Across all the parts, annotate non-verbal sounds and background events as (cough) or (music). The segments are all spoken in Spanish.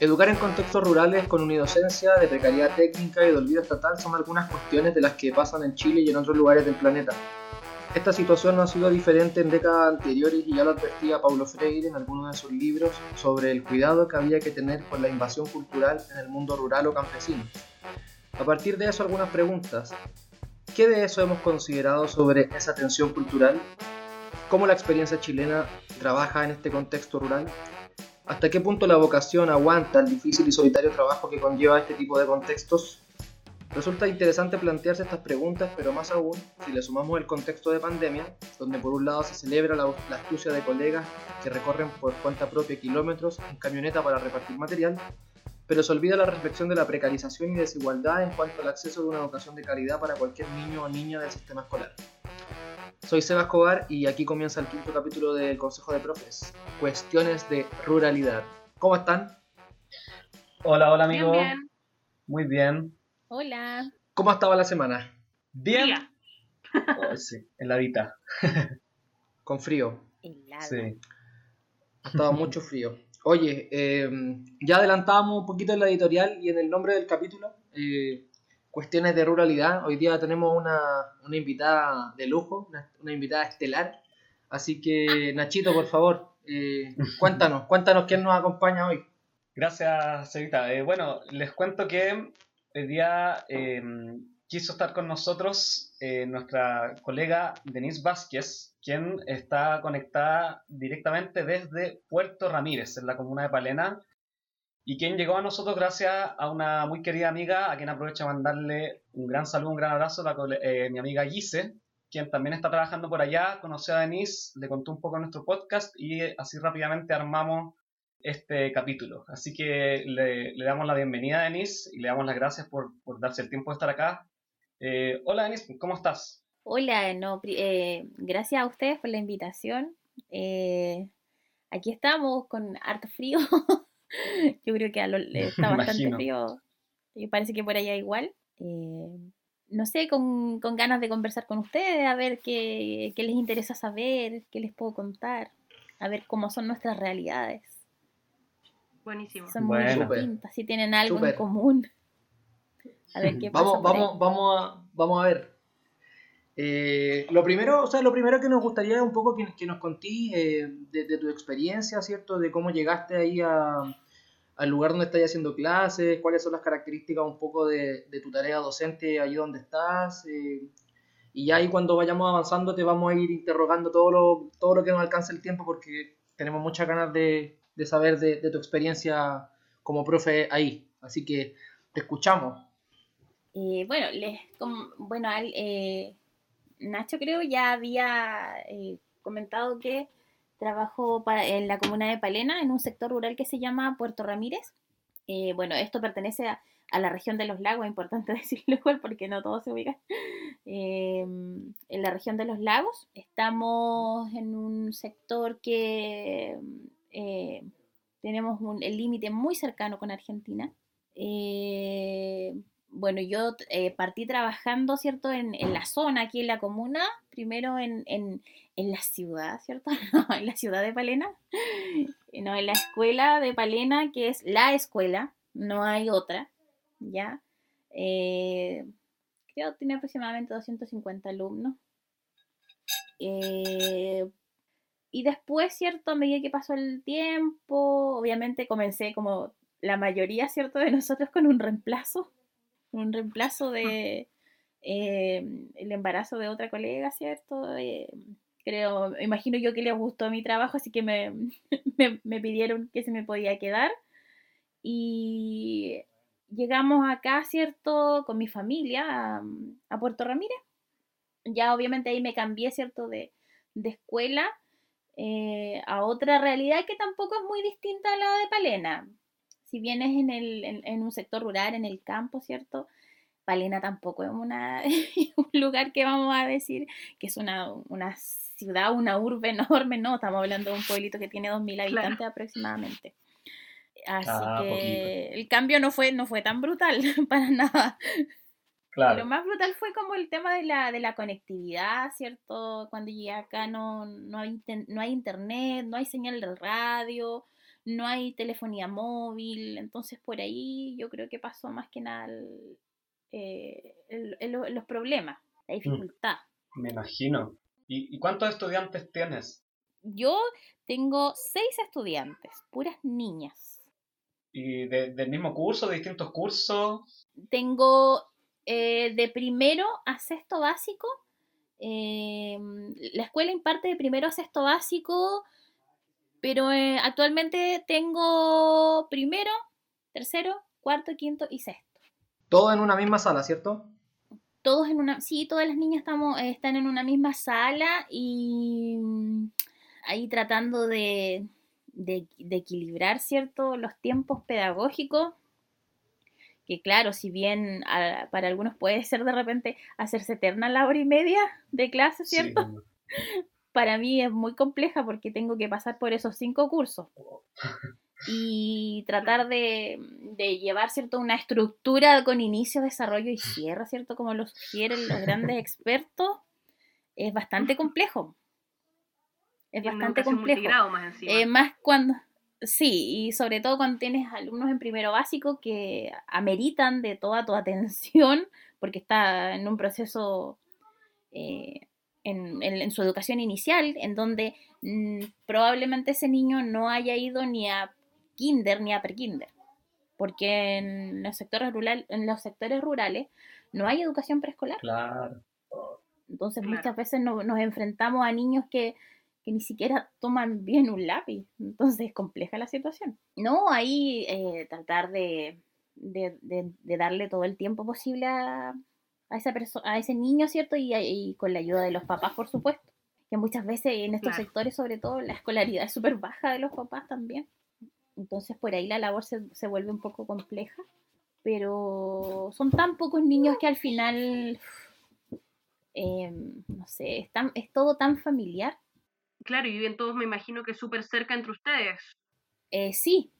Educar en contextos rurales con unidocencia, de precariedad técnica y de olvido estatal son algunas cuestiones de las que pasan en Chile y en otros lugares del planeta. Esta situación no ha sido diferente en décadas anteriores y ya lo advertía Paulo Freire en algunos de sus libros sobre el cuidado que había que tener con la invasión cultural en el mundo rural o campesino. A partir de eso algunas preguntas. ¿Qué de eso hemos considerado sobre esa tensión cultural? ¿Cómo la experiencia chilena trabaja en este contexto rural? ¿Hasta qué punto la vocación aguanta el difícil y solitario trabajo que conlleva este tipo de contextos? Resulta interesante plantearse estas preguntas, pero más aún si le sumamos el contexto de pandemia, donde por un lado se celebra la, astucia de colegas que recorren por cuenta propia kilómetros en camioneta para repartir material, pero se olvida la reflexión de la precarización y desigualdad en cuanto al acceso de una educación de calidad para cualquier niño o niña del sistema escolar. Soy Seba Escobar y aquí comienza el quinto capítulo del Consejo de Profes, Cuestiones de Ruralidad. ¿Cómo están? Hola, hola amigo. Bien, Muy bien. Hola. ¿Cómo estaba la semana? Bien. (laughs) Oh, sí, heladita. Con frío. Sí. Ha estado mucho frío. Oye, em, ya adelantábamos un poquito en la editorial y en el nombre del capítulo. Eh, cuestiones de ruralidad. Hoy día tenemos una, una invitada de lujo, una, invitada estelar. Así que, Nachito, por favor, eh, (laughs) cuéntanos, cuéntanos quién nos acompaña hoy. Gracias, Sevita. Eh, bueno, les cuento que hoy día eh, quiso estar con nosotros nuestra colega Denise Vázquez, quien está conectada directamente desde Puerto Ramírez, en la comuna de Palena, y quien llegó a nosotros gracias a una muy querida amiga, a quien aprovecho a mandarle un gran saludo, un gran abrazo, la, eh, mi amiga Gise, quien también está trabajando por allá, conoció a Denise, le contó un poco de nuestro podcast y así rápidamente armamos este capítulo. Así que le, damos la bienvenida a Denise y le damos las gracias por, por darse el tiempo de estar acá. Eh, hola Denise, ¿cómo estás? Hola, no, eh, gracias a ustedes por la invitación. aquí estamos con harto frío. (laughs) (laughs) Yo creo que (laughs) está bastante frío. Y parece que por allá igual. Eh, no sé, con, ganas de conversar con ustedes, a ver qué, les interesa saber, qué les puedo contar, a ver cómo son nuestras realidades. Buenísimo. Son muy distintas, si tienen algo en común. A ver qué pasa. Vamos, vamos, vamos, a, vamos a ver. Eh, lo primero, o sea, lo primero que nos gustaría es un poco que, nos contís eh, de, tu experiencia, ¿cierto? De cómo llegaste ahí al lugar donde estás haciendo clases, cuáles son las características un poco de, tu tarea docente ahí donde estás. Eh, y ya ahí cuando vayamos avanzando te vamos a ir interrogando todo lo, todo lo que nos alcance el tiempo porque tenemos muchas ganas de, saber de, tu experiencia como profe ahí. Así que te escuchamos. bueno, les, bueno, Nacho creo ya había eh, comentado que trabajó en la comuna de Palena, en un sector rural que se llama Puerto Ramírez. Eh, bueno, esto pertenece a, la región de los lagos, es (laughs) importante decirlo igual porque no todos se ubican. Em, en la región de los lagos estamos en un sector que eh, tenemos el límite muy cercano con Argentina bueno, yo eh, partí trabajando, ¿cierto? En, la zona, aquí en la comuna, primero en, la ciudad, ¿cierto? (laughs) en la ciudad de Palena, (laughs) no, en la escuela de Palena, que es la escuela, no hay otra, ¿ya? Eh, creo que tiene aproximadamente 250 alumnos. Eh, y después, ¿cierto? A medida que pasó el tiempo, obviamente comencé como la mayoría, ¿cierto? De nosotros con un reemplazo un reemplazo de eh, el embarazo de otra colega, ¿cierto? Eh, creo, imagino yo que le gustó mi trabajo, así que (laughs) me, me, pidieron que se me podía quedar. Y llegamos acá, ¿cierto? Con mi familia a, Puerto Ramírez. Ya obviamente ahí me cambié, ¿cierto? De, de escuela eh, a otra realidad que tampoco es muy distinta a la de Palena si bien es en, el, en, un sector rural, en el campo, ¿cierto? Palena tampoco es una, (laughs) un lugar que vamos a decir que es una, ciudad, una urbe (laughs) enorme, no, estamos hablando de un pueblito que tiene 2.000 habitantes aproximadamente. Así ah, que el cambio no fue, no fue tan brutal (laughs) para nada. Lo más brutal fue como el tema de la, de la conectividad, ¿cierto? Cuando llegué acá no, no, hay, no hay internet, no hay señal de radio, no hay telefonía móvil, entonces por ahí yo creo que pasó más que nada eh, los problemas, la mm. dificultad. Me imagino. ¿Y, cuántos estudiantes tienes? Yo tengo seis estudiantes, puras niñas. ¿Y del mismo curso, de distintos cursos? Tengo eh, de primero a sexto básico. Em, la escuela imparte de primero a sexto básico, pero eh, actualmente tengo primero, tercero, cuarto, quinto y sexto. Todo en una misma sala, ¿cierto? Todos en una, sí, todas las niñas estamos, eh, están en una misma sala y mm, ahí tratando de, de, equilibrar, ¿cierto? Los tiempos pedagógicos que claro, si bien para algunos puede ser de repente hacerse eterna la hora y media de clase, ¿cierto? (laughs) para mí es muy compleja porque tengo que pasar por esos cinco cursos y tratar de, llevar, ¿cierto? Una estructura con inicio, desarrollo y cierre, ¿cierto? Como lo sugieren los grandes (laughs) expertos, es bastante complejo. Es bastante complejo. Más, eh, más cuando, sí, y sobre todo cuando tienes alumnos en primero básico que ameritan de toda tu atención porque está en un proceso eh, en, su educación inicial, en donde mm, probablemente ese niño no haya ido ni a kinder ni a prekinder, porque en los sectores, rural, en los sectores rurales no hay educación preescolar. Claro. Entonces muchas veces nos enfrentamos a niños que, ni siquiera toman bien un lápiz, entonces es compleja la situación. No, ahí eh, tratar de, de darle todo el tiempo posible a, a, esa a ese niño, ¿cierto? Y, con la ayuda de los papás, por supuesto. Que muchas veces en estos sectores, sobre todo, la escolaridad es súper baja de los papás también. Entonces, por ahí la labor se, se vuelve un poco compleja. Pero son tan pocos niños que al final, em, no sé, es, es todo tan familiar. Claro, y viven todos, me imagino que súper cerca entre ustedes. Eh, sí,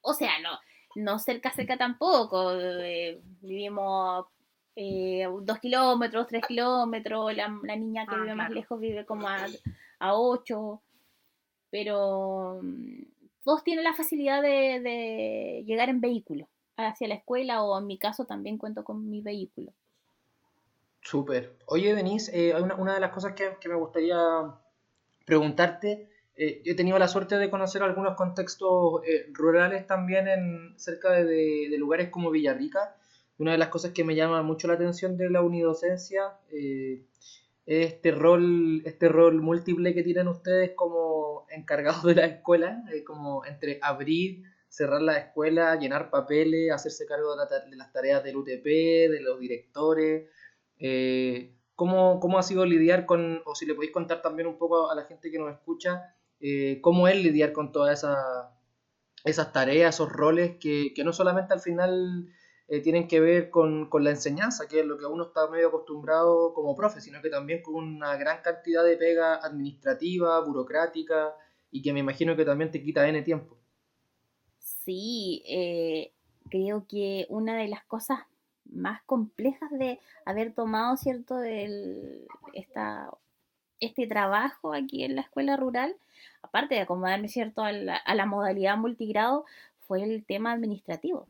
o sea, no, no cerca, cerca tampoco. Eh, vivimos eh, dos kilómetros, tres kilómetros, la, niña que ah, vive más lejos vive como a, a ocho, pero mm, todos tienen la facilidad de, llegar en vehículo hacia la escuela o en mi caso también cuento con mi vehículo. Súper. Oye, Denise, eh, una, una, de las cosas que, me gustaría preguntarte, eh, yo he tenido la suerte de conocer algunos contextos rurales también en cerca de, de, lugares como Villarrica una de las cosas que me llama mucho la atención de la unidocencia eh, es este rol, este rol múltiple que tienen ustedes como encargados de la escuela, eh, como entre abrir, cerrar la escuela, llenar papeles, hacerse cargo de, las tareas del UTP, de los directores. Eh, ¿cómo, ¿cómo, ha sido lidiar con, o si le podéis contar también un poco a la gente que nos escucha, cómo es lidiar con todas esas, esas tareas, esos roles que, que no solamente al final eh, tienen que ver con, con, la enseñanza, que es lo que uno está medio acostumbrado como profe, sino que también con una gran cantidad de pega administrativa, burocrática, y que me imagino que también te quita N tiempo. Sí, eh, creo que una de las cosas más complejas de haber tomado, ¿cierto?, esta, este trabajo aquí en la escuela rural, aparte de acomodarme, ¿cierto?, a la, a la modalidad multigrado, fue el tema administrativo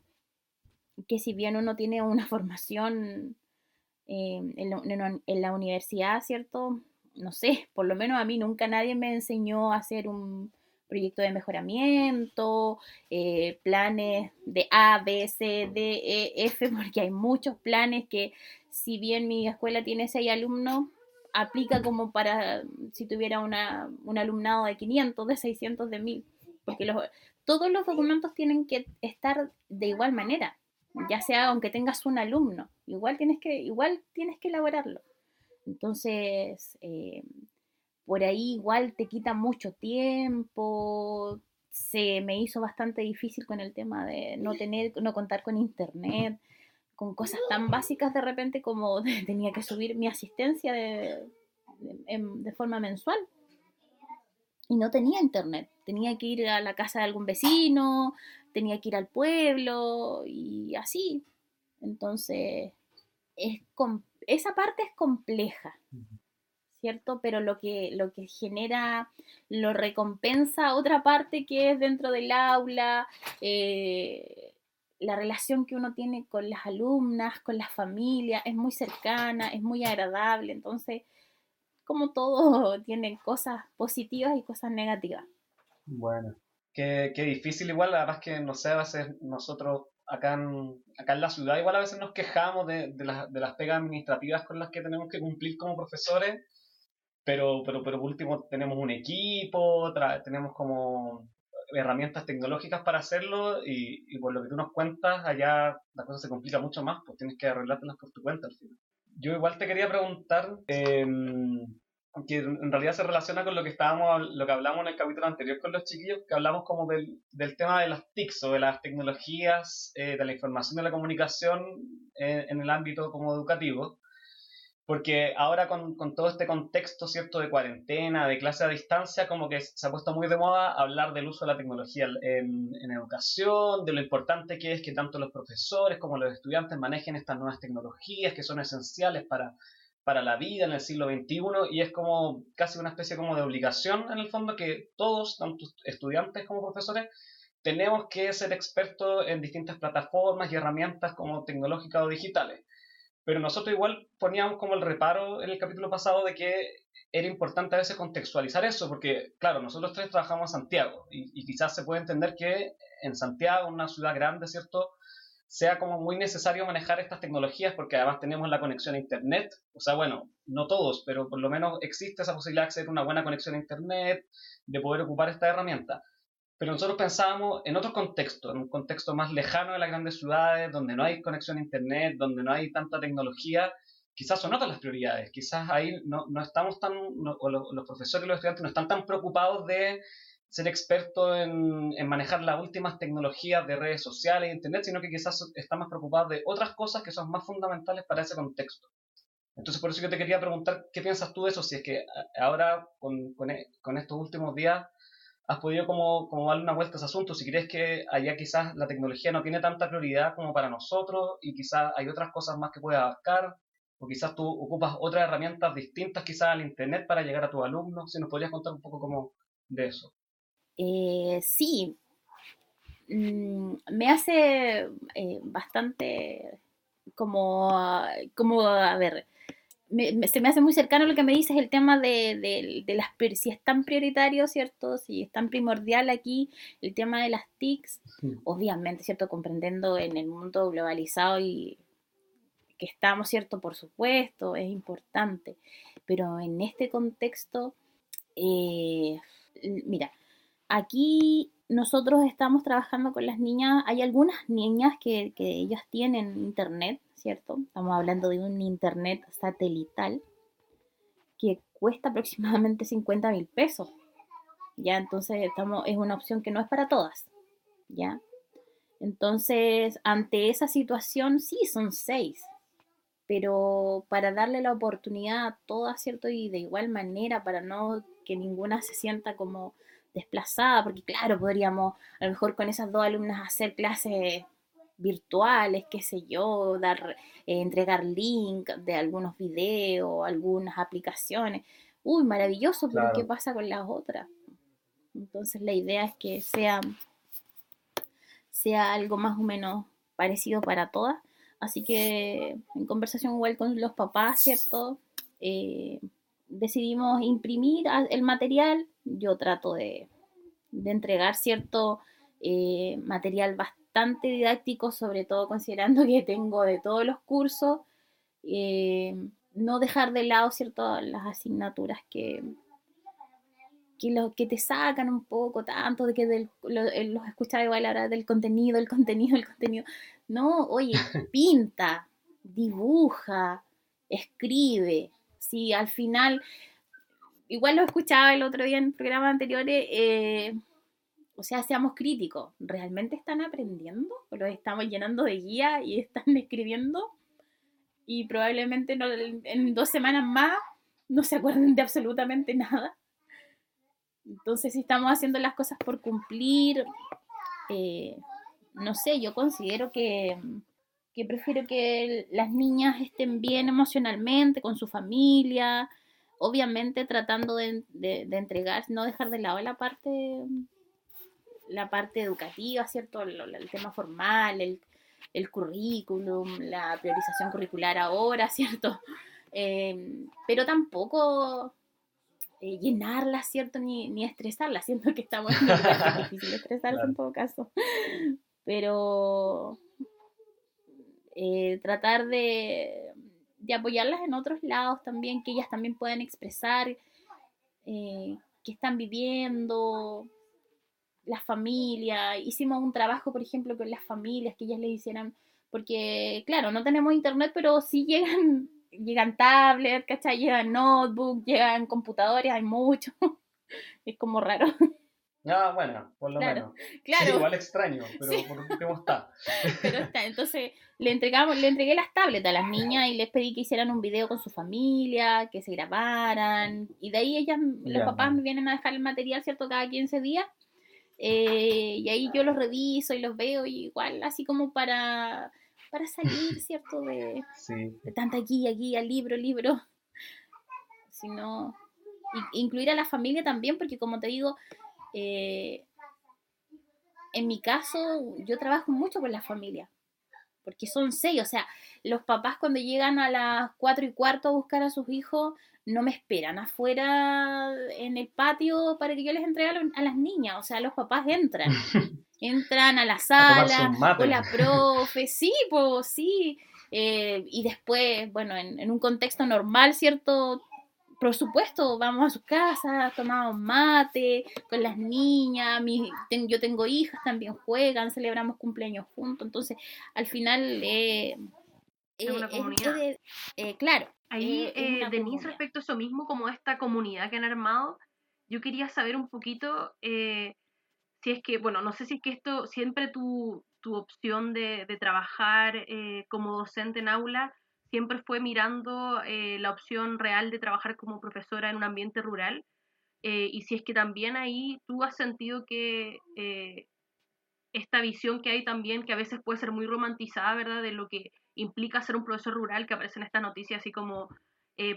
que si bien uno tiene una (laughs) formación em, en, la, universidad, ¿cierto? No sé, por lo menos a mí nunca nadie me enseñó a hacer un proyecto de mejoramiento, eh, planes de A, B, C, D, E, F, (laughs) porque hay muchos planes que si bien mi escuela tiene seis alumnos, aplica como para si tuviera una, un alumnado de 500, de 600, de 1000, porque los, todos los documentos tienen que estar de igual manera ya sea aunque tengas un alumno, igual tienes que, igual tienes que elaborarlo. Entonces, eh, por ahí igual te quita mucho tiempo, se me hizo bastante difícil con el tema de no tener, no contar con internet, con cosas tan básicas de repente como (laughs) tenía que subir mi asistencia de, de forma mensual y no tenía internet. Tenía que ir a la casa de algún vecino, tenía que ir al pueblo y así. Entonces, es esa parte es compleja. ¿cierto? Pero lo que, lo que genera, lo recompensa otra parte que es dentro del aula, eh, la relación que uno tiene con las alumnas, con la familia, es muy cercana, es muy agradable, entonces, como todo, (laughs) tiene cosas positivas y cosas negativas. Bueno, qué difícil igual, además que, no sé, a veces nosotros acá en, acá en la ciudad igual a veces nos quejamos de, de, de las pegas administrativas con las que tenemos que cumplir como profesores pero, pero, pero por último tenemos un equipo, tenemos como herramientas tecnológicas para hacerlo y, y, por lo que tú nos cuentas, allá la cosa se complica mucho más, pues tienes que arreglártelas por tu cuenta al final. Yo igual te quería preguntar, eh, que en realidad se relaciona con lo que estábamos, lo que hablamos en el capítulo anterior con los chiquillos, que hablamos como del, del tema de las TICs o de las tecnologías eh, de la información y de la comunicación en, en el ámbito como educativo porque ahora con, con, todo este contexto, ¿cierto?, de cuarentena, de clase a distancia, como que se ha puesto muy de moda hablar del uso de la tecnología en, en, educación, de lo importante que es que tanto los profesores como los estudiantes manejen estas nuevas tecnologías que son esenciales para, para la vida en el siglo XXI y es como casi una especie como de obligación en el fondo que todos, tanto estudiantes como profesores, tenemos que ser expertos en distintas plataformas y herramientas como tecnológicas o digitales pero nosotros igual poníamos como el reparo en el capítulo pasado de que era importante a veces contextualizar eso, porque claro, nosotros tres trabajamos en Santiago y, quizás se puede entender que en Santiago, una ciudad grande, ¿cierto? Sea como muy necesario manejar estas tecnologías porque además tenemos la conexión a Internet, o sea, bueno, no todos, pero por lo menos existe esa posibilidad de acceder a una buena conexión a Internet, de poder ocupar esta herramienta. Pero nosotros pensábamos en otro contexto, en un contexto más lejano de las grandes ciudades, donde no hay conexión a Internet, donde no hay tanta tecnología, quizás son otras las prioridades, quizás ahí no, no estamos tan, o los, los, profesores y los estudiantes no están tan preocupados de ser expertos en, en, manejar las últimas tecnologías de redes sociales e Internet, sino que quizás están más preocupados de otras cosas que son más fundamentales para ese contexto. Entonces, por eso yo te quería preguntar, ¿qué piensas tú de eso? Si es que ahora, con, con, con estos últimos días, has podido como, como darle una vuelta a ese asunto, si crees que allá quizás la tecnología no tiene tanta prioridad como para nosotros y quizás hay otras cosas más que puedes abarcar, o quizás tú ocupas otras herramientas distintas quizás al Internet para llegar a tus alumnos, si nos podrías contar un poco como de eso. Eh, sí, mm, me hace eh, bastante como, como, a ver, me, se me hace muy cercano lo que me dices, el tema de, de, de, las, si es tan prioritario, ¿cierto? Si es tan primordial aquí el tema de las TICs, sí. obviamente, ¿cierto? Comprendiendo en el mundo globalizado y que estamos, ¿cierto? Por supuesto, es importante, pero en este contexto, eh, mira, aquí nosotros estamos trabajando con las niñas, hay algunas niñas que, que ellas tienen internet, ¿cierto? Estamos hablando de un internet satelital que cuesta aproximadamente 50 mil pesos. Ya, entonces estamos, es una opción que no es para todas. Ya. Entonces, ante esa situación, sí, son seis. Pero para darle la oportunidad a todas, ¿cierto? Y de igual manera, para no que ninguna se sienta como desplazada, porque claro, podríamos a lo mejor con esas dos alumnas hacer clases virtuales, qué sé yo, dar, eh, entregar link de algunos videos, algunas aplicaciones. Uy, maravilloso, pero claro. ¿qué pasa con las otras? Entonces la idea es que sea, sea algo más o menos parecido para todas. Así que en conversación igual con los papás, ¿cierto? Eh, decidimos imprimir el material. Yo trato de, de entregar cierto eh, material bastante didáctico, sobre todo considerando que tengo de todos los cursos, eh, no dejar de lado cierto las asignaturas que, que, lo, que te sacan un poco tanto de que del, lo, eh, los escuchaba igual ahora del contenido, el contenido, el contenido. No, oye, (laughs) pinta, dibuja, escribe. Si al final, igual lo escuchaba el otro día en programas anteriores, eh, o sea, seamos críticos. ¿Realmente están aprendiendo? ¿O los estamos llenando de guía y están (laughs) escribiendo? Y probablemente no, en dos semanas más no se acuerden de absolutamente nada. Entonces, si estamos haciendo las cosas por cumplir, eh, no sé, yo considero que, que prefiero que las niñas estén bien emocionalmente, con su familia, obviamente tratando de, de, de entregar, no dejar de lado la parte la parte educativa, ¿cierto? El, el tema formal, el, el, currículum, la priorización curricular ahora, (laughs) ¿cierto? Eh, pero tampoco eh, llenarla, ¿cierto? Ni, ni estresarla, siento que está muy (laughs) difícil estresarse claro. en todo caso. Pero eh, tratar de, de, apoyarlas en otros lados también, que ellas también puedan expresar eh, qué están viviendo, las familias, hicimos un trabajo, por ejemplo, con las familias, que ellas le hicieran, porque, claro, no tenemos internet, pero sí llegan, (laughs) llegan tablets, ¿cachai? Llegan notebooks, llegan computadores, hay mucho. (laughs) es como raro. Ah, bueno, por lo claro, menos. (laughs) Claro. Sí, igual extraño, (laughs) pero sí. por último está. (laughs) pero está, entonces le entregamos, le entregué las tablets a las niñas y les pedí que hicieran un video con su familia, que se grabaran, y de ahí ellas, los Ya. papás me vienen a dejar el material, ¿cierto? Cada 15 días. Eh, y ahí yo los reviso y los veo y igual así como para, para salir, ¿cierto? De, Sí. de tanta guía, guía, libro, libro. Sino incluir a la familia también, porque como te digo, eh, en mi caso yo trabajo mucho con la familia, porque son seis, o sea, los papás cuando llegan a las cuatro y cuarto a buscar a sus hijos, no me esperan afuera en el patio para que yo les entregue a, las niñas, o sea, los papás entran, (laughs) entran a la sala, mate. hola profe, sí, pues sí, eh, y después, bueno, en, en un contexto normal, ¿cierto? Por supuesto, vamos a su casa, tomamos mate con las niñas, mi- ten- yo tengo hijas, también juegan, celebramos cumpleaños juntos, entonces al final eh, Es una eh, comunidad. eh, claro. Ahí, eh, Denise, respecto a eso mismo, como esta comunidad que han armado, yo quería saber un poquito eh, si es que, bueno, no sé si es que esto, siempre tu, tu opción de, de trabajar como docente en aula, siempre fue mirando eh, la opción real de trabajar como profesora en un ambiente rural, eh, y si es que también ahí tú has sentido que eh, esta visión que hay también, que a veces puede ser muy romantizada, ¿verdad? De lo que implica ser un profesor rural, que aparece en esta noticia así como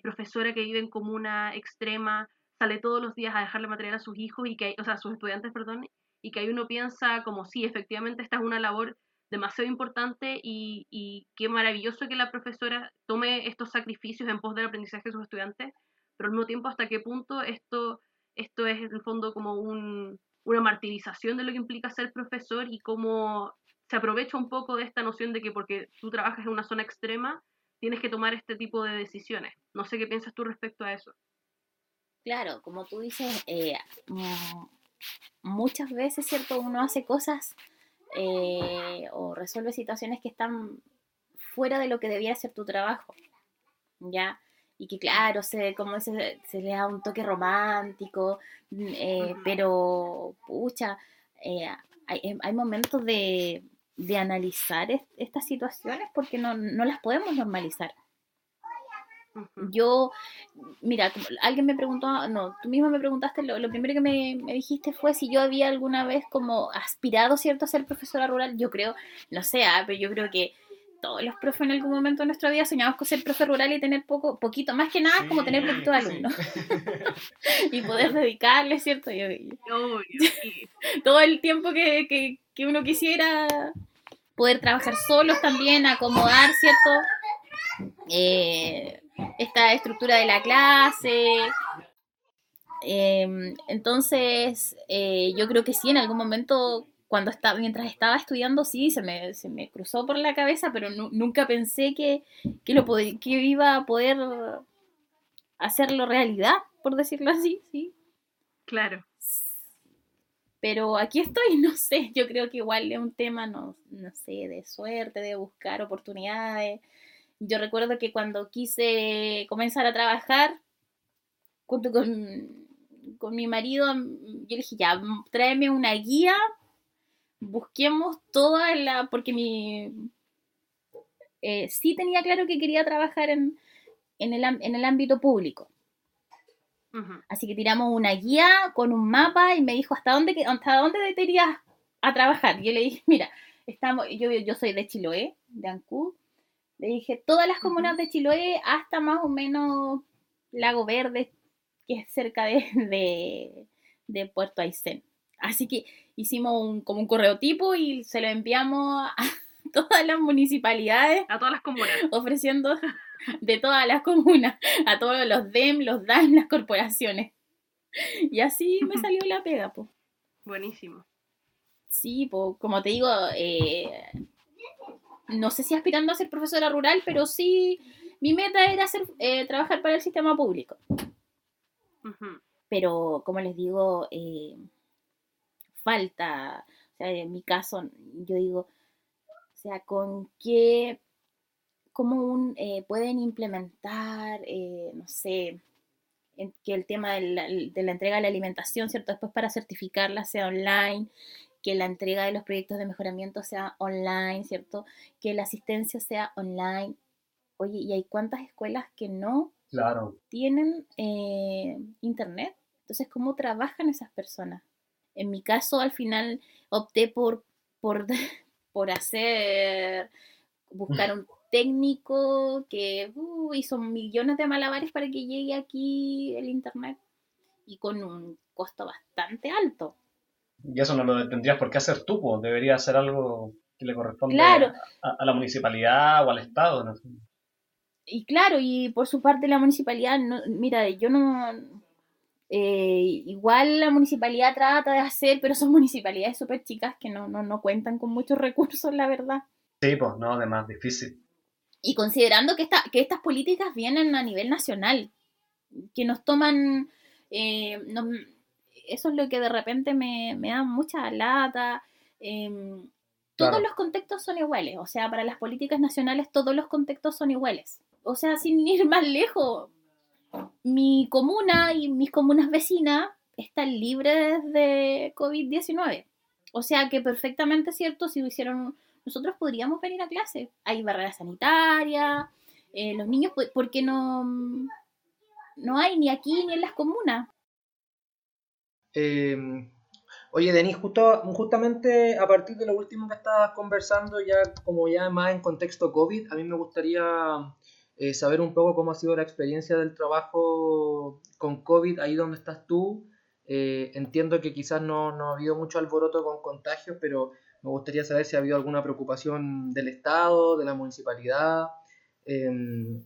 profesora que vive en comuna extrema, sale todos los días a dejarle material a sus hijos y que o sea, a sus estudiantes, perdón, y que ahí uno piensa como sí, efectivamente esta es una labor demasiado importante y, qué maravilloso que la profesora tome estos sacrificios en pos del aprendizaje de sus estudiantes, pero al mismo tiempo hasta qué punto esto, esto es en el fondo como un, una martirización de lo que implica ser profesor y cómo se aprovecha un poco de esta noción de que porque tú trabajas en una zona extrema, tienes que tomar este tipo de decisiones. No sé qué piensas tú respecto a eso. Claro, como tú dices, eh, mm, muchas veces, ¿cierto? Uno hace cosas eh, o resuelve situaciones que están fuera de lo que debiera ser tu trabajo, ¿ya? Y que claro, se, como se, se le da un toque romántico, mm, eh, pero, pucha, eh, hay, em, hay momentos de, de analizar est- estas situaciones porque no, no las podemos normalizar. Yo, mira, alguien me preguntó, no, tú mismo me preguntaste, lo, lo primero que me, me dijiste fue si yo había alguna vez como aspirado, ¿cierto?, a ser profesora rural. Yo creo, no sé, ah, pero yo creo que todos los profes en algún momento de nuestra vida soñamos con ser profe rural y tener poco, poquito, más que nada es como tener poquito de alumnos sí. (laughs) y poder dedicarle, ¿cierto? Yo- yo- (laughs) (laughs) todo el tiempo que, que, que uno quisiera poder trabajar solos también, acomodar, ¿cierto? Eh, esta estructura de la clase. Eh, entonces, eh, yo creo que sí, en algún momento, cuando estaba, mientras estaba estudiando, sí, se me, se me cruzó por la cabeza, pero nu- nunca pensé que, que, lo que iba a poder hacerlo realidad, por decirlo así, sí. Claro. Pero aquí estoy, (laughs) no sé, yo creo que igual es un tema, no, no sé, de suerte, de buscar oportunidades. Yo recuerdo que cuando quise comenzar a trabajar, junto con, con mi marido, yo le dije, ya, tráeme una guía, busquemos toda la, porque mi, eh, sí tenía claro que quería trabajar en, en, el, en el ámbito público. Así que tiramos una guía con un mapa y me dijo hasta dónde hasta dónde te irías a trabajar. Yo le dije, mira, estamos, yo, yo soy de Chiloé, de Ancud. Le dije todas las comunas de Chiloé hasta más o menos Lago Verde, que es cerca (laughs) de, de, Puerto Aysén. Así que hicimos un, como un correo tipo y se lo enviamos a (laughs) todas las municipalidades. A todas las comunas. (laughs) Ofreciendo de todas las comunas, a todos los DEM, los DAN, las corporaciones. Y así me salió la pega, pues. Buenísimo. Sí, pues, como te digo, eh, no sé si aspirando a ser profesora rural, pero sí, mi meta era hacer, eh, trabajar para el sistema público. Pero, como les digo, eh, falta, o sea, en mi caso, yo digo, o sea, con qué, cómo un, eh, pueden implementar, no sé, que el tema de la, de la, entrega de la alimentación, ¿cierto? Después para certificarla sea online, que la entrega de los proyectos de mejoramiento sea online, ¿cierto? Que la asistencia sea online. Oye, ¿y hay cuántas escuelas que no tienen eh, internet? Entonces, ¿cómo trabajan esas personas? En mi caso, al final, opté por, por, (laughs) por hacer, buscar un técnico que uh, hizo millones de malabares para que llegue aquí el internet y con un costo bastante alto. Y eso no lo tendrías por qué hacer tú, pues debería ser algo que le corresponde a, la municipalidad o al Estado. Y claro, y por su parte la municipalidad, no, mira, yo no... Eh, igual la municipalidad trata de hacer, pero son (laughs) municipalidades súper chicas que no, no, no cuentan con muchos recursos, la verdad. Sí, pues no, además difícil. Y considerando que, esta, que estas políticas vienen a nivel nacional, que nos toman, eh, eso es lo que de repente me, da mucha lata. Em, todos los contextos son iguales, o sea, para las políticas nacionales todos los contextos son iguales. O sea, (laughs) sin ir más lejos, mi comuna y mis comunas vecinas están libres de COVID-19. O sea que perfectamente cierto, si lo hicieron, nosotros podríamos venir a clase. Hay barreras sanitarias, eh, los niños, ¿por qué no, no hay ni aquí ni en las comunas? Eh, oye, Denis, justo, justamente a partir de lo último que estabas conversando, ya como ya más en contexto COVID, a mí me gustaría eh, saber un poco cómo ha sido la experiencia del trabajo con COVID ahí donde estás tú. Eh, entiendo que quizás no, no, ha habido mucho alboroto con contagios, pero me gustaría saber si ha habido alguna preocupación del Estado, de la municipalidad, em,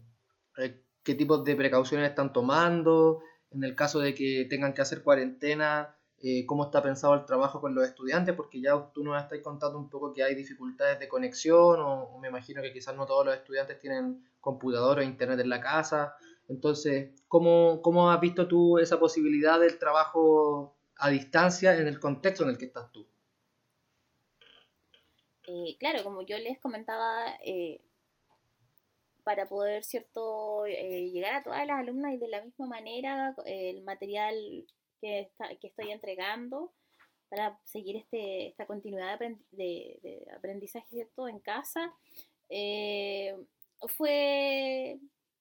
qué tipos de precauciones están tomando, en el caso de que tengan que hacer cuarentena, eh, cómo está pensado el trabajo con los estudiantes, porque ya tú nos estás contando un poco que hay dificultades de conexión, o, me imagino que quizás no todos los estudiantes tienen computador o internet en la casa. Entonces, ¿cómo, ¿cómo has visto tú esa posibilidad del trabajo a distancia en el contexto en el que estás tú? Eh, claro, como yo les comentaba, eh, para poder, ¿cierto?, eh, llegar a todas las alumnas y de la misma manera el material que, que estoy entregando para seguir este, esta continuidad de, aprendizaje, ¿cierto?, en casa. Eh, fue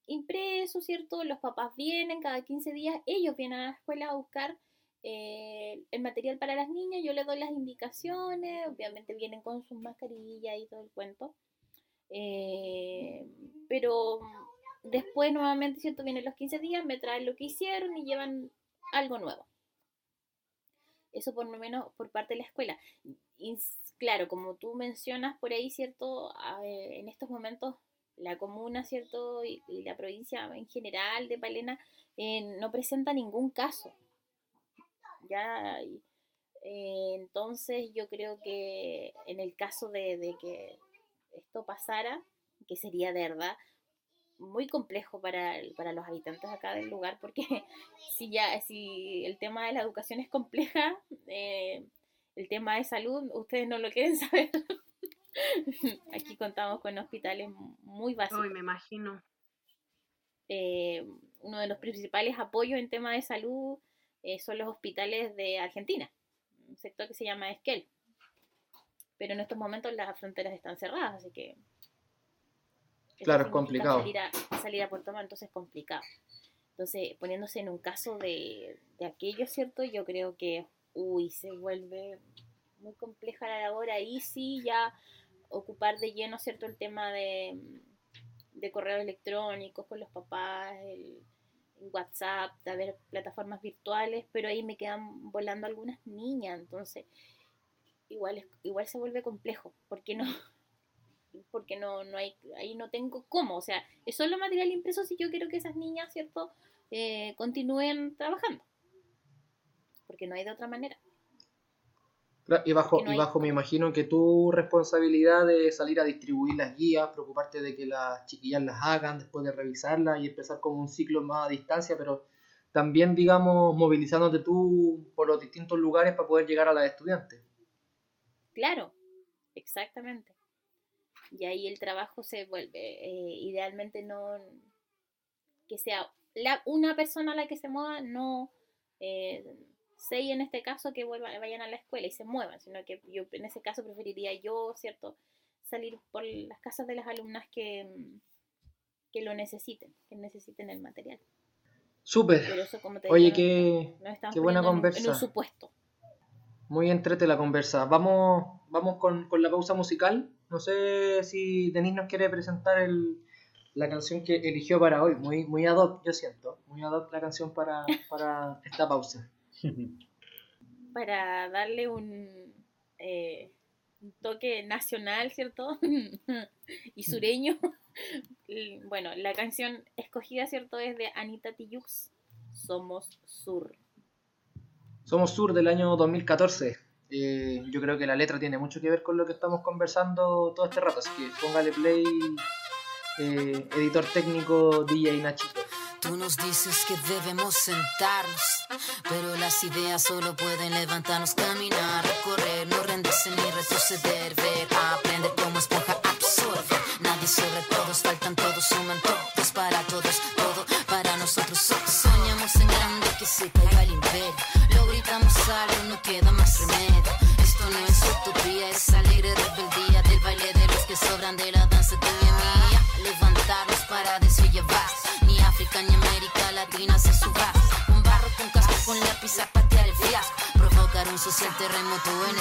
impreso, ¿cierto? Los papás vienen cada 15 días, ellos vienen a la escuela a buscar eh, el material para las niñas, yo les doy las indicaciones, obviamente vienen con sus mascarillas y todo el cuento. Eh, pero después nuevamente, ¿cierto? Vienen los 15 días, me traen lo que hicieron y llevan algo nuevo. Eso por lo menos por parte de la escuela. Claro, como tú mencionas por ahí, ¿cierto? en estos momentos la comuna, ¿cierto? Y, la provincia en general de Palena eh, no presenta ningún caso. Ya, eh, entonces yo creo que en el caso de que esto pasara, que sería de verdad muy complejo para, para los habitantes acá del lugar, porque (laughs) si ya si el tema de la educación es compleja, eh, el tema de salud, ustedes no lo quieren (laughs) saber. Aquí contamos con hospitales muy básicos. me imagino. Eh, uno de los principales apoyos en tema de salud eh, son los hospitales de Argentina, un sector que se llama Esquel pero en estos momentos las fronteras están cerradas, así que... Claro, es complicado. Salir a, salir a Puerto Montt, entonces es complicado. Entonces, poniéndose en un caso de, de aquello, ¿cierto? Yo creo que, uy, se vuelve muy compleja la labor. Ahí sí ya ocupar de lleno, ¿cierto? El tema de, de correos electrónicos con los papás, el, WhatsApp, de haber plataformas virtuales, pero ahí me quedan volando algunas niñas, entonces igual, es, igual se vuelve complejo, porque no, (laughs) porque no, no hay, ahí no tengo cómo, o sea, es solo material impreso si yo quiero que esas niñas, ¿cierto?, eh, continúen trabajando, porque no hay de otra manera. Y bajo, y bajo me imagino que tu responsabilidad de salir a distribuir las guías, preocuparte de que las chiquillas las hagan después de revisarlas y empezar como un ciclo más a distancia, pero también, digamos, movilizándote tú por los distintos lugares para poder llegar a las estudiantes. Claro, exactamente. Y ahí el trabajo se vuelve, eh, idealmente no, que sea la, una persona la que se mueva, no... Eh, seis en este caso que vuelvan, vayan a la escuela y se muevan, sino que yo en ese caso preferiría yo, ¿cierto?, salir por las casas de las alumnas que, que lo necesiten, que necesiten el material. Súper. Oye, qué, qué buena conversa. En, supuesto. Muy entrete la conversa. Vamos, vamos con, con, la pausa musical. No sé si Denis nos quiere presentar el, la canción que eligió para hoy. Muy, muy ad hoc, yo siento. Muy ad hoc la canción para, para esta pausa. (laughs) Para darle un, eh, toque nacional, ¿cierto? (laughs) y sureño. (laughs) bueno, la canción escogida, ¿cierto? Es de Anita Tijoux, Somos Sur. Somos Sur del año 2014. Eh, yo creo que la letra tiene mucho que ver con lo que estamos conversando todo este rato, así que póngale play, eh, editor técnico DJ Nachito. Tú nos dices que debemos sentarnos, pero las ideas solo pueden levantarnos, caminar, recorrer, no rendirse ni retroceder, ver, aprender como esponja absorbe. Nadie sobre todos, faltan todos, suman todos para todos, todo para nosotros. Soñamos en grande que se caiga el imperio, no queda más remedio. Esto no es utopía, es alegre rebeldía del baile de los que sobran de la danza de mi mía. Levantarnos para llevar África ni América Latina se suba. Un barro con casco con lápiz a patear el fiasco. Provocar un social terremoto en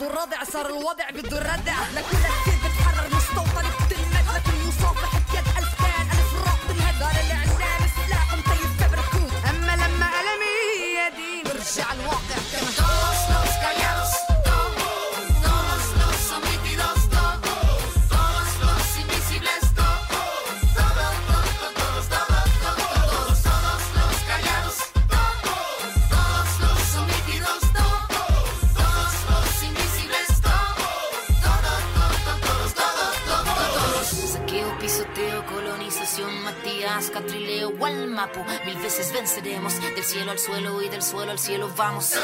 بده الرضع صار الوضع بده الردع لكل كده escuchar. suelo al cielo, vamos.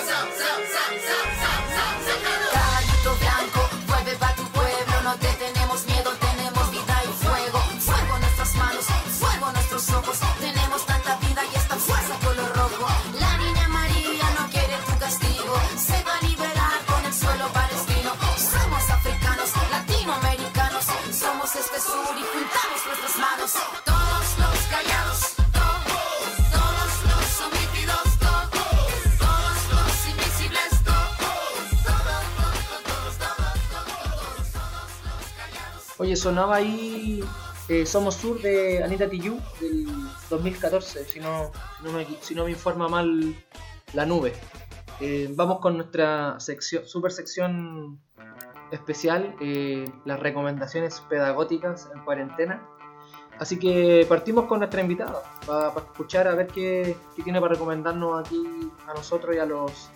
Oye, sonaba ahí eh, Somos Sur de Anita Tijoux del 2014, si no, si no, me, si no me informa mal la nube. Eh, vamos con nuestra sección, super sección especial, eh, las recomendaciones pedagógicas en cuarentena. Así que partimos con nuestra invitada, para, escuchar a ver qué, qué tiene para recomendarnos aquí a nosotros y a los,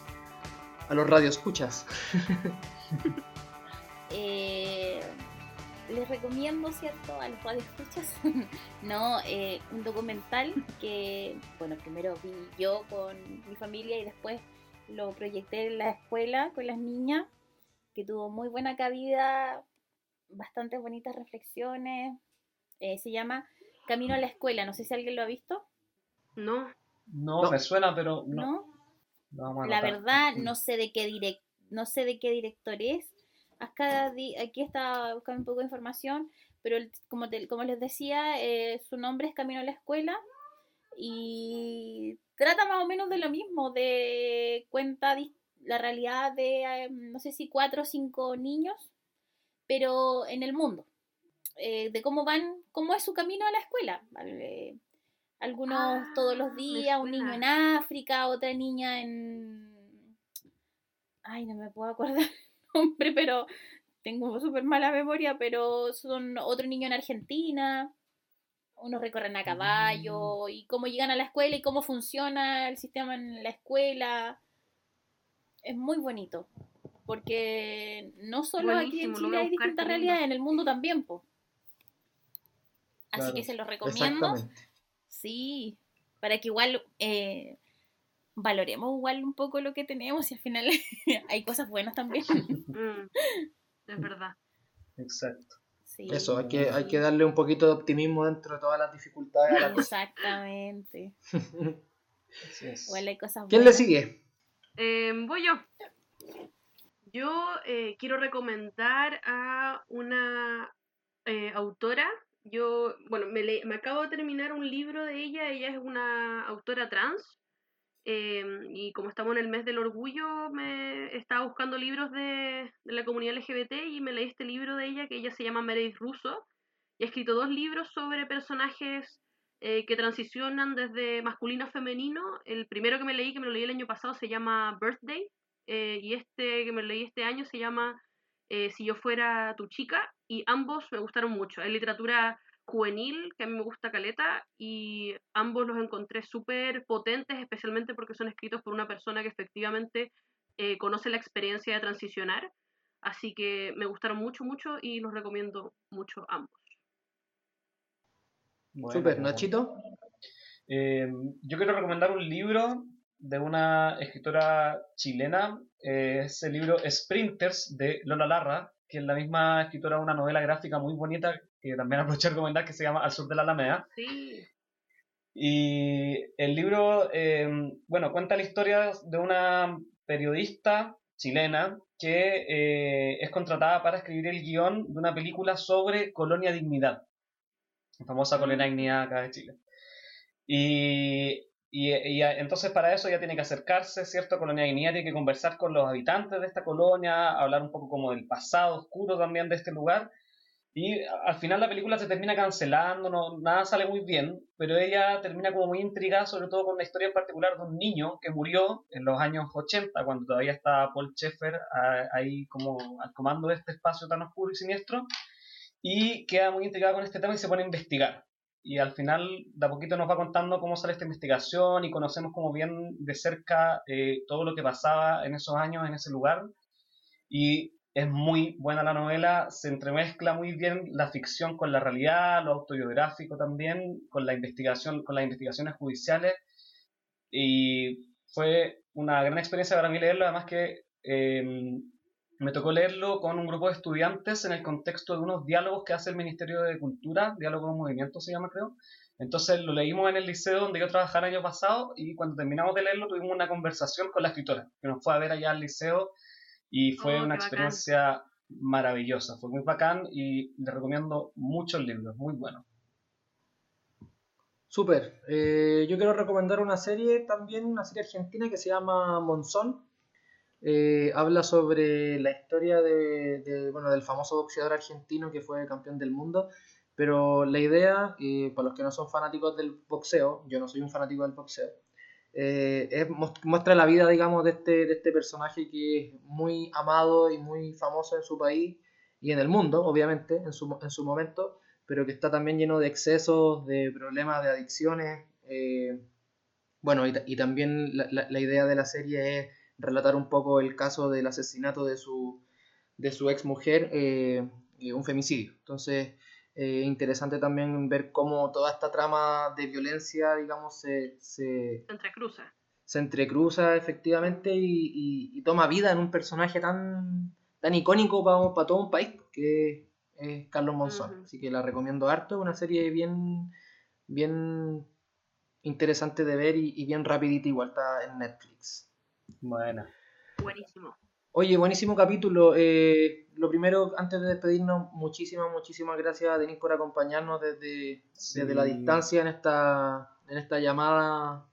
a los radioescuchas. (laughs) (laughs) Eh, les recomiendo, ¿cierto? A los radioescuchas, (laughs) no, eh, un documental que, bueno, primero vi yo con mi familia y después lo proyecté en la escuela con las niñas, que tuvo muy buena cabida, bastante bonitas reflexiones. Eh, se llama Camino a la escuela, no sé si alguien lo ha visto, No, No, No. me suena, pero no. ¿no? La verdad, no sé de qué direct, no sé de qué director es. Acá di- aquí está buscando un poco de información, pero el- como, te- como les decía, eh, su nombre es Camino a la Escuela y trata más o menos de lo mismo, de cuenta la realidad de eh, no sé si cuatro o cinco niños, pero en el mundo, eh, de cómo van, cómo es su camino a la escuela. ¿vale? Algunos Ah, todos los días, un niño en. África, otra niña en... Ay, no me puedo acordar nombre, pero tengo súper mala memoria, pero son otro niño en Argentina, unos recorren a caballo, y cómo llegan a la escuela y cómo funciona el sistema en la escuela. Es muy bonito, porque no solo aquí en Chile hay distintas realidades, en el mundo también, po. Así Claro, que se los recomiendo. Sí, para que igual eh, valoremos igual un poco lo que tenemos y al final (laughs) hay cosas buenas también. (laughs) mm, es verdad. Exacto. Sí. Eso, hay que, hay que darle un poquito de optimismo dentro de todas las dificultades a la. Exactamente. (laughs) Así es. Igual hay cosas ¿Quién le buenas. sigue? Eh, voy yo. Yo eh, quiero recomendar a una eh, autora. Yo, bueno, me, le- me acabo de terminar un libro de ella. Ella es una autora trans. Eh, y como estamos en el mes del orgullo, me estaba buscando libros de, la comunidad LGBT y me leí este libro de ella que ella se llama Meredith Russo. Y ha escrito dos libros sobre personajes eh, que transicionan desde masculino a femenino. El primero que me leí, que me lo leí el año pasado, se llama Birthday. eh, y este que me leí este año se llama eh, Si yo fuera tu chica. Y ambos me gustaron mucho. Es literatura juvenil, que a mí me gusta caleta, y ambos los encontré súper potentes, especialmente porque son escritos por una persona que efectivamente eh, conoce la experiencia de transicionar. Así que me gustaron mucho, mucho y los recomiendo mucho ambos. Bueno, Super. Nachito. Eh, yo quiero recomendar un libro de una escritora chilena. eh, es el libro Sprinters de Lola Larra, que es la misma escritora de una novela gráfica muy bonita que también (laughs) aprovecho de recomendar que se llama Al sur de la Alameda. Sí, Y el libro, eh, bueno, cuenta la historia de una periodista chilena que eh, es contratada para escribir el guion de una película sobre Colonia Dignidad, la famosa colonia Dignidad acá de Chile. Y, y- y, entonces para eso ella tiene que acercarse, ¿cierto? A Colonia Dignidad, tiene que conversar con los habitantes de esta colonia, hablar un poco como del pasado oscuro también de este lugar. Y al final la película se termina cancelando, no, nada sale muy bien, pero ella termina como muy intrigada, sobre todo con una historia en particular de un niño que murió en los años 80, cuando todavía estaba Paul Schaeffer ah, ahí como al comando de este espacio tan oscuro y siniestro, y queda muy intrigada con este tema y se pone a investigar. Y al final, de a poquito nos va contando cómo sale esta investigación y conocemos como bien de cerca eh, todo lo que pasaba en esos años en ese lugar. Y es muy buena la novela, se entremezcla muy bien la ficción con la realidad, lo autobiográfico también, con la investigación, con las investigaciones judiciales. Y fue una gran experiencia para mí leerlo, además que eh, me tocó leerlo con un grupo de estudiantes en el contexto de unos diálogos que hace el Ministerio de Cultura, Diálogo en Movimiento se llama creo. Entonces lo leímos en el liceo donde yo trabajaba el año pasado y cuando terminamos de leerlo tuvimos una conversación con la escritora, que nos fue a ver allá al liceo y fue Oh, una bacán. experiencia maravillosa, fue muy bacán y le recomiendo mucho el libro, muy bueno. Súper. Eh, yo quiero recomendar una serie también, una serie argentina que se llama Monzón. Eh, habla sobre la historia de, bueno, del famoso boxeador argentino que fue campeón del mundo. Pero la idea, eh, para los que no son fanáticos del boxeo, yo no soy un fanático del boxeo, es, muestra la vida, digamos, de este, de este personaje que es muy amado y muy famoso en su país y en el mundo, obviamente, en su, en su momento pero que está también lleno de excesos, de problemas, de adicciones. Eh, bueno, y, también la, idea de la serie es relatar un poco el caso del asesinato de su, de su ex mujer, eh, un femicidio. Entonces, eh, interesante también ver cómo toda esta trama de violencia, digamos, se, se, entrecruza. Se entrecruza efectivamente y, toma vida en un personaje tan, tan icónico para, para todo un país, que es Carlos Monzón. Así que la recomiendo harto, es una serie bien, bien interesante de ver y, bien rapidita, igual está en Netflix. Buena. Buenísimo. Oye, buenísimo capítulo. Eh, lo primero, antes de despedirnos, muchísimas, muchísimas gracias a Denis por acompañarnos desde, desde la distancia en esta, en esta llamada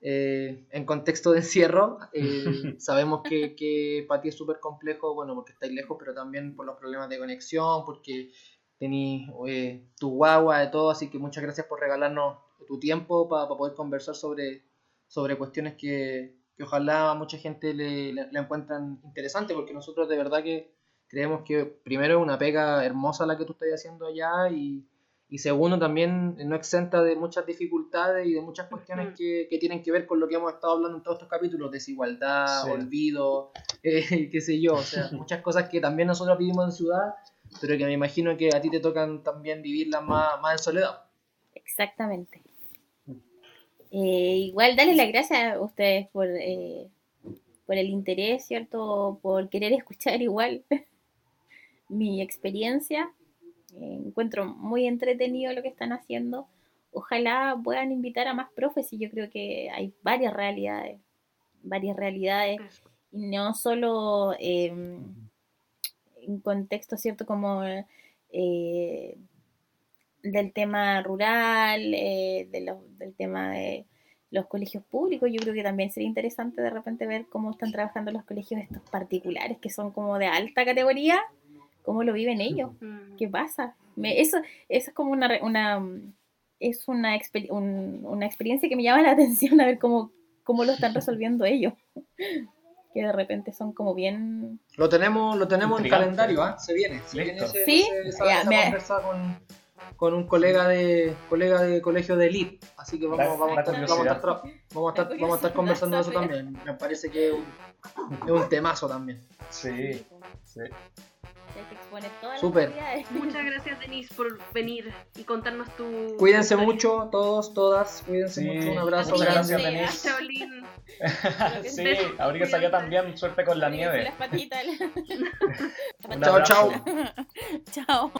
eh, en contexto de encierro. Eh, (laughs) sabemos que, que para ti es súper complejo, bueno, porque estáis lejos, pero también por los problemas de conexión, porque tenéis tu guagua, de todo, así que muchas gracias por regalarnos tu tiempo para poder conversar sobre, sobre cuestiones que, que ojalá mucha gente le, le, le encuentran interesante, porque nosotros de verdad que creemos que primero es una pega hermosa la que tú estás haciendo allá y y segundo también no exenta de muchas dificultades y de muchas cuestiones que, que, tienen que ver con lo que hemos estado hablando en todos estos capítulos, desigualdad, olvido, (laughs) eh, qué sé yo, o sea, (laughs) muchas cosas que también nosotros vivimos en ciudad, pero que me imagino que a ti te tocan también vivirlas más, más en soledad. Exactamente. Eh, igual, darle las gracias a ustedes por, eh, por el interés, ¿cierto? Por querer escuchar igual (laughs) mi experiencia encuentro muy entretenido lo que están haciendo. Ojalá puedan invitar a más profes y yo creo que hay varias realidades, varias realidades y no solo em, en contexto cierto como eh, del tema rural, eh, del tema de los colegios públicos, yo creo que también sería interesante de repente ver cómo están trabajando los colegios estos particulares que son como de alta categoría cómo lo viven ellos, mm. qué pasa. eso, eso es como una, una es una, una experiencia que me llama la (laughs) atención a ver cómo, cómo lo están resolviendo ellos. (laughs) que de repente son como bien... Lo tenemos, lo tenemos en calendario, ¿ah? Se viene. Se viene sí, con, con, un colega de colega de colegio de elite. Así que vamos, vamos, a, estar, vamos, a, estar, vamos, a, estar, vamos a estar conversando de eso también. Me parece que es un, es un temazo también. Sí, sí. Super. Muchas gracias, Denise, por venir y contarnos tu. Cuídense mucho, todos, todas. Cuídense mucho. Un abrazo Gracias, Denise. (laughs) sí, ahorita salió también. Suerte con la nieve. (laughs) (laughs) Las patitas. chao, chao. chao.